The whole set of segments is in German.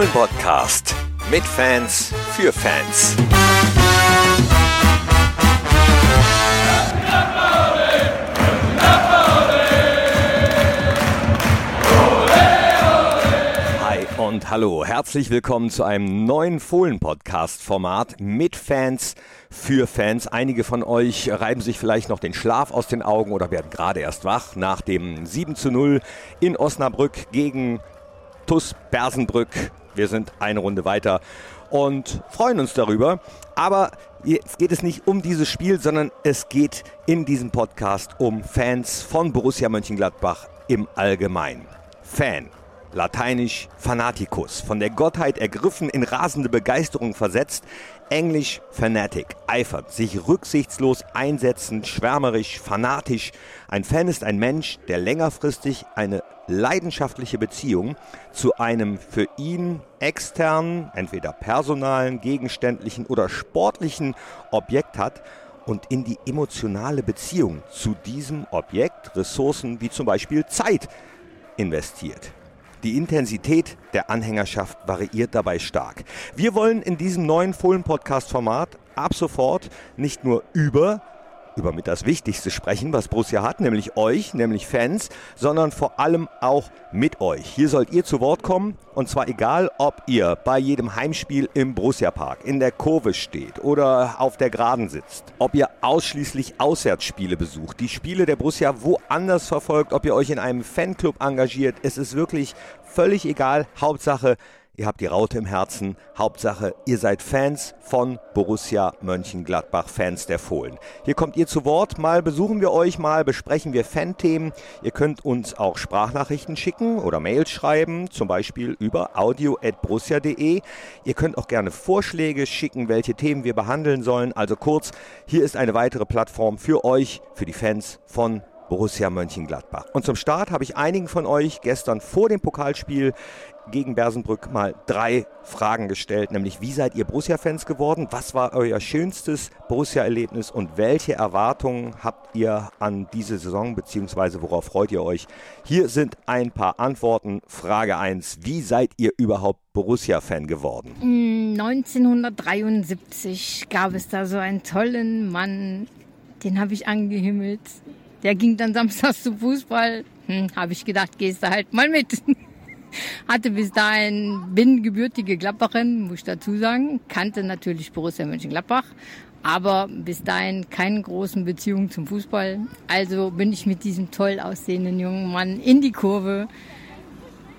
Fohlen-Podcast. Mit Fans, für Fans. Hi und hallo. Herzlich willkommen zu einem neuen Fohlen-Podcast-Format mit Fans, für Fans. Einige von euch reiben sich vielleicht noch den Schlaf aus den Augen oder werden gerade erst wach nach dem 7 zu 0 in Osnabrück gegen TUS Bersenbrück. Wir sind eine Runde weiter und freuen uns darüber. Aber jetzt geht es nicht um dieses Spiel, sondern es geht in diesem Podcast um Fans von Borussia Mönchengladbach im Allgemeinen. Fan. Lateinisch Fanaticus, von der Gottheit ergriffen, in rasende Begeisterung versetzt, Englisch Fanatic, eifert, sich rücksichtslos einsetzen, schwärmerisch, fanatisch. Ein Fan ist ein Mensch, der längerfristig eine leidenschaftliche Beziehung zu einem für ihn externen, entweder personalen, gegenständlichen oder sportlichen Objekt hat und in die emotionale Beziehung zu diesem Objekt Ressourcen wie zum Beispiel Zeit investiert. Die Intensität der Anhängerschaft variiert dabei stark. Wir wollen in diesem neuen Fohlen-Podcast-Format ab sofort nicht nur über über mit das Wichtigste sprechen, was Borussia hat, nämlich euch, nämlich Fans, sondern vor allem auch mit euch. Hier sollt ihr zu Wort kommen und zwar egal, ob ihr bei jedem Heimspiel im Borussia Park in der Kurve steht oder auf der Geraden sitzt, ob ihr ausschließlich Auswärtsspiele besucht, die Spiele der Borussia woanders verfolgt, ob ihr euch in einem Fanclub engagiert, es ist wirklich völlig egal. Hauptsache, ihr habt die Raute im Herzen. Hauptsache, ihr seid Fans von Borussia Mönchengladbach, Fans der Fohlen. Hier kommt ihr zu Wort, mal besuchen wir euch, mal besprechen wir Fanthemen. Ihr könnt uns auch Sprachnachrichten schicken oder Mails schreiben, zum Beispiel über audio.borussia.de. Ihr könnt auch gerne Vorschläge schicken, welche Themen wir behandeln sollen. Also kurz, hier ist eine weitere Plattform für euch, für die Fans von Borussia Mönchengladbach. Und zum Start habe ich einigen von euch gestern vor dem Pokalspiel gegen Bersenbrück mal drei Fragen gestellt, nämlich wie seid ihr Borussia-Fans geworden? Was war euer schönstes Borussia-Erlebnis und welche Erwartungen habt ihr an diese Saison beziehungsweise worauf freut ihr euch? Hier sind ein paar Antworten. Frage 1, wie seid ihr überhaupt Borussia-Fan geworden? 1973 gab es da so einen tollen Mann, den habe ich angehimmelt. Der ging dann samstags zum Fußball. Hm, habe ich gedacht, gehst du halt mal mit. Hatte bis dahin, bin gebürtige Gladbacherin, muss ich dazu sagen. Kannte natürlich Borussia Mönchengladbach, aber bis dahin keine großen Beziehungen zum Fußball. Also bin ich mit diesem toll aussehenden jungen Mann in die Kurve.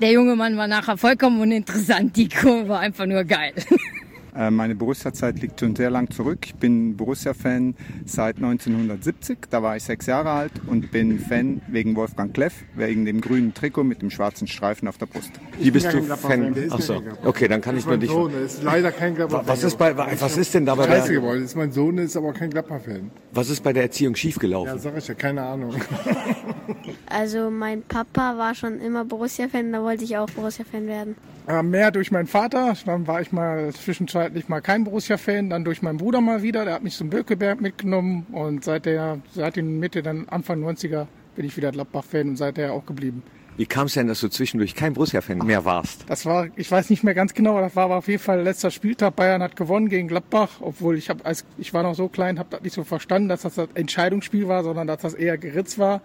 Der junge Mann war nachher vollkommen uninteressant. Die Kurve war einfach nur geil. Äh, meine Borussia-Zeit liegt schon sehr lang zurück. Ich bin Borussia-Fan seit 1970. Da war ich sechs Jahre alt und bin Fan wegen Wolfgang Kleff, wegen dem grünen Trikot mit dem schwarzen Streifen auf der Brust. Wie bist du Fan? Fan. Achso, okay, dann kann ich nur dich. Mein Sohn ist leider kein Gladbach-Fan. Was ist bei, was ist denn da bei Scheiße geworden. Ist mein Sohn ist aber kein Gladbach-Fan. Was ist bei der Erziehung schiefgelaufen? Ja, sag ich ja, keine Ahnung. Also mein Papa war schon immer Borussia-Fan, da wollte ich auch Borussia-Fan werden. Äh, mehr durch meinen Vater, dann war ich mal zwischenzeitlich mal kein Borussia-Fan, dann durch meinen Bruder mal wieder, der hat mich zum Bökeberg mitgenommen und seit der, seit den Mitte, dann Anfang 90er bin ich wieder Gladbach-Fan und seither auch geblieben. Wie kam es denn, dass du zwischendurch kein Borussia-Fan mehr warst? Das war, ich weiß nicht mehr ganz genau, das war aber auf jeden Fall letzter Spieltag. Bayern hat gewonnen gegen Gladbach, obwohl ich habe, als ich war noch so klein, habe das nicht so verstanden, dass das das Entscheidungsspiel war, sondern dass das eher geritzt war.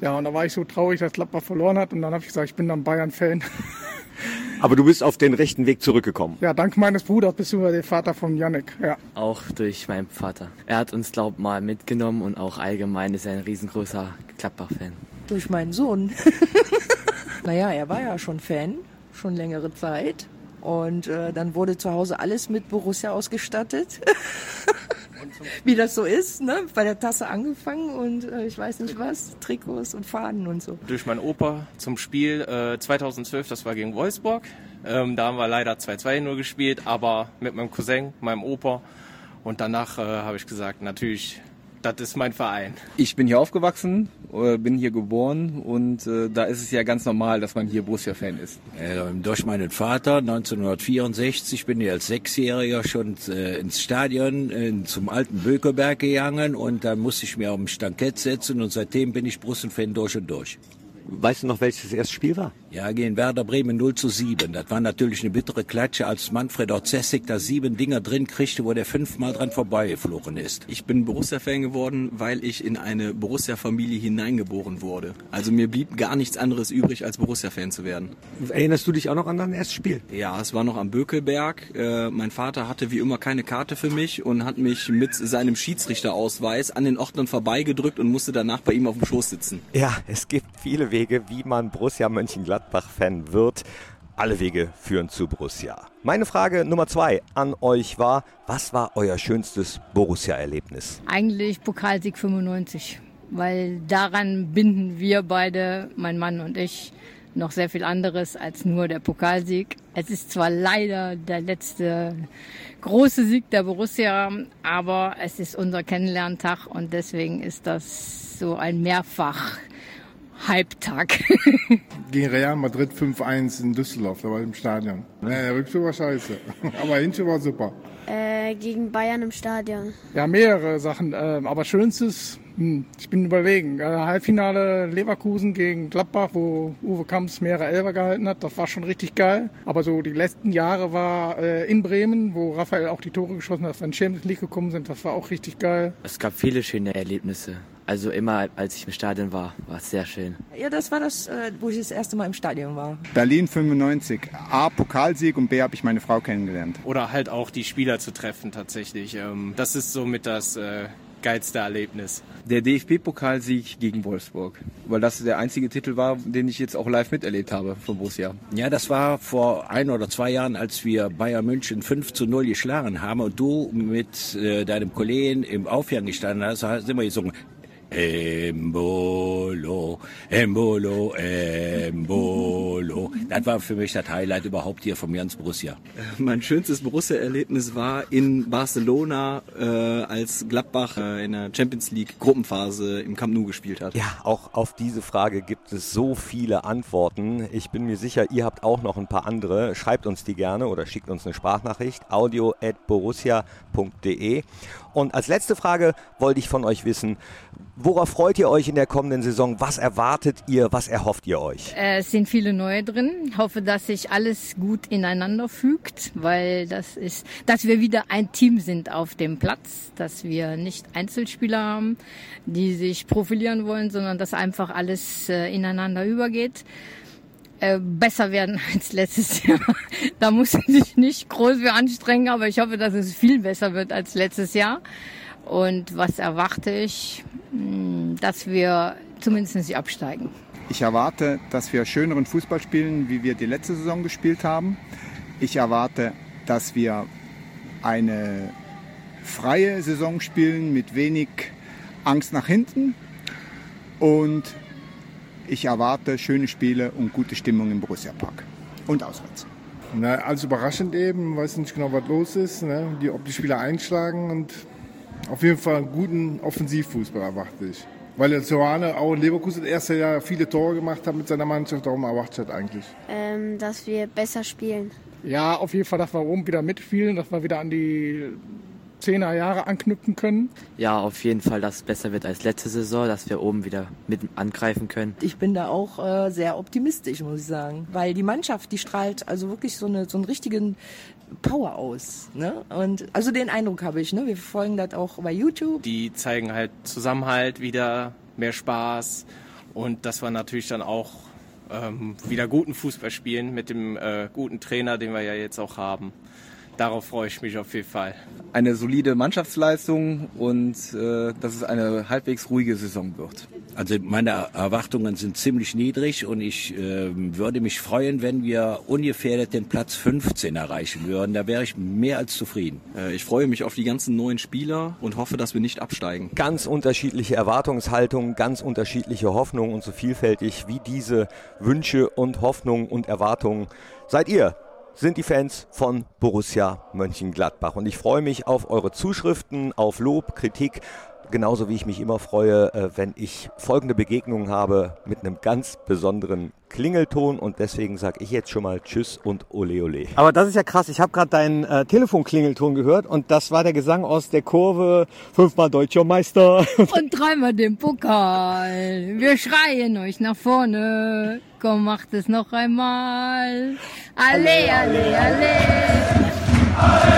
Ja, und da war ich so traurig, dass Gladbach verloren hat und dann habe ich gesagt, ich bin dann Bayern-Fan. Aber du bist auf den rechten Weg zurückgekommen. Ja, dank meines Bruders bist du der Vater von Yannick. Ja. Auch durch meinen Vater. Er hat uns, glaub mal mitgenommen und auch allgemein ist er ein riesengroßer Gladbach-Fan. Durch meinen Sohn. naja, er war ja schon Fan, schon längere Zeit. Und äh, dann wurde zu Hause alles mit Borussia ausgestattet. Wie das so ist, ne? Bei der Tasse angefangen und äh, ich weiß nicht was, Trikots und Fahnen und so. Durch meinen Opa zum Spiel äh, 2012, das war gegen Wolfsburg. Ähm, da haben wir leider 2-2 nur gespielt, aber mit meinem Cousin, meinem Opa. Und danach äh, habe ich gesagt, natürlich das ist mein Verein. Ich bin hier aufgewachsen, äh, bin hier geboren und äh, da ist es ja ganz normal, dass man hier Borussia-Fan ist. Äh, durch meinen Vater 1964 bin ich als Sechsjähriger schon äh, ins Stadion äh, zum alten Bökeberg gegangen und dann musste ich mir auf dem Stankett setzen und seitdem bin ich Borussen-Fan durch und durch. Weißt du noch, welches das erste Spiel war? Ja, gegen Werder Bremen 0 zu 7. Das war natürlich eine bittere Klatsche, als Manfred Orzessig da sieben Dinger drin kriegte, wo der fünfmal dran vorbeigeflogen ist. Ich bin Borussia-Fan geworden, weil ich in eine Borussia-Familie hineingeboren wurde. Also mir blieb gar nichts anderes übrig, als Borussia-Fan zu werden. Erinnerst du dich auch noch an dein erstes Spiel? Ja, es war noch am Bökelberg. Äh, mein Vater hatte wie immer keine Karte für mich und hat mich mit seinem Schiedsrichterausweis an den Ordnern vorbeigedrückt und musste danach bei ihm auf dem Schoß sitzen. Ja, es gibt viele Wege, wie man Borussia Mönchengladbach-Fan wird. Alle Wege führen zu Borussia. Meine Frage Nummer zwei an euch war, was war euer schönstes Borussia-Erlebnis? Eigentlich Pokalsieg 95, weil daran binden wir beide, mein Mann und ich, noch sehr viel anderes als nur der Pokalsieg. Es ist zwar leider der letzte große Sieg der Borussia, aber es ist unser Kennenlerntag und deswegen ist das so ein Mehrfach Halbtag. Gegen Real Madrid 5-1 in Düsseldorf, da war ich im Stadion. Ja, der Rückspiel war scheiße, aber Hinspiel war super. Äh, gegen Bayern im Stadion. Ja, mehrere Sachen, äh, aber schönstes, hm, ich bin überlegen, äh, Halbfinale Leverkusen gegen Gladbach, wo Uwe Kamps mehrere Elfer gehalten hat, das war schon richtig geil. Aber so die letzten Jahre war äh, in Bremen, wo Raphael auch die Tore geschossen hat, dass wir in Champions League gekommen sind, das war auch richtig geil. Es gab viele schöne Erlebnisse. Also immer, als ich im Stadion war, war es sehr schön. Ja, das war das, äh, wo ich das erste Mal im Stadion war. Berlin 95. A, Pokalsieg und B, habe ich meine Frau kennengelernt. Oder halt auch die Spieler zu treffen tatsächlich. Ähm, Das ist somit das äh, geilste Erlebnis. Der DFB-Pokalsieg gegen Wolfsburg, weil das der einzige Titel war, den ich jetzt auch live miterlebt habe von Borussia. Ja, das war vor ein oder zwei Jahren, als wir Bayern München 5 zu 0 geschlagen haben und du mit äh, deinem Kollegen im Aufgang gestanden hast, hast immer gesungen, Embolo, Embolo, Embolo. Das war für mich das Highlight überhaupt hier vom ganz Borussia. Mein schönstes Borussia-Erlebnis war in Barcelona, äh, als Gladbach äh, in der Champions League Gruppenphase im Camp Nou gespielt hat. Ja, auch auf diese Frage gibt es so viele Antworten. Ich bin mir sicher, ihr habt auch noch ein paar andere. Schreibt uns die gerne oder schickt uns eine Sprachnachricht. audio at borussia.de. Und als letzte Frage wollte ich von euch wissen, worauf freut ihr euch in der kommenden Saison? Was erwartet ihr? Was erhofft ihr euch? Äh, Es sind viele neue drin. Ich hoffe, dass sich alles gut ineinander fügt, weil das ist, dass wir wieder ein Team sind auf dem Platz, dass wir nicht Einzelspieler haben, die sich profilieren wollen, sondern dass einfach alles äh, ineinander übergeht. Äh, besser werden als letztes Jahr. Da muss man sich nicht groß für anstrengen, aber ich hoffe, dass es viel besser wird als letztes Jahr. Und was erwarte ich? Hm, Dass wir zumindest nicht absteigen. Ich erwarte, dass wir schöneren Fußball spielen, wie wir die letzte Saison gespielt haben. Ich erwarte, dass wir eine freie Saison spielen mit wenig Angst nach hinten. Und ich erwarte schöne Spiele und gute Stimmung im Borussia Park und auswärts. Na, alles überraschend eben, weiß nicht genau, was los ist, ne? die, ob die Spieler einschlagen und auf jeden Fall einen guten Offensivfußball erwarte ich. Weil der Zorane auch in Leverkusen das erste Jahr viele Tore gemacht hat mit seiner Mannschaft, darum erwarte ich das eigentlich. Ähm, dass wir besser spielen. Ja, auf jeden Fall, dass wir oben wieder mitspielen, dass wir wieder an die 10er Jahre anknüpfen können. Ja, auf jeden Fall, dass es besser wird als letzte Saison, dass wir oben wieder mit angreifen können. Ich bin da auch äh, sehr optimistisch, muss ich sagen. Weil die Mannschaft, die strahlt also wirklich so, eine, so einen richtigen Power aus. Ne? Und also den Eindruck habe ich. Ne? Wir verfolgen das auch bei YouTube. Die zeigen halt Zusammenhalt wieder, mehr Spaß und dass wir natürlich dann auch ähm, wieder guten Fußball spielen mit dem äh, guten Trainer, den wir ja jetzt auch haben. Darauf freue ich mich auf jeden Fall. Eine solide Mannschaftsleistung und äh, dass es eine halbwegs ruhige Saison wird. Also meine Erwartungen sind ziemlich niedrig und ich äh, würde mich freuen, wenn wir ungefähr den Platz 15 erreichen würden. Da wäre ich mehr als zufrieden. Äh, ich freue mich auf die ganzen neuen Spieler und hoffe, dass wir nicht absteigen. Ganz unterschiedliche Erwartungshaltungen, ganz unterschiedliche Hoffnungen und so vielfältig wie diese Wünsche und Hoffnungen und Erwartungen seid ihr sind die Fans von Borussia Mönchengladbach. Und ich freue mich auf eure Zuschriften, auf Lob, Kritik, genauso wie ich mich immer freue, äh, wenn ich folgende Begegnungen habe mit einem ganz besonderen Klingelton und deswegen sage ich jetzt schon mal Tschüss und Ole Ole. Aber das ist ja krass. Ich habe gerade deinen äh, Telefonklingelton gehört und das war der Gesang aus der Kurve. Fünfmal Deutscher Meister. Und dreimal den Pokal. Wir schreien euch nach vorne. Komm, macht es noch einmal. Alle, alle, alle. Das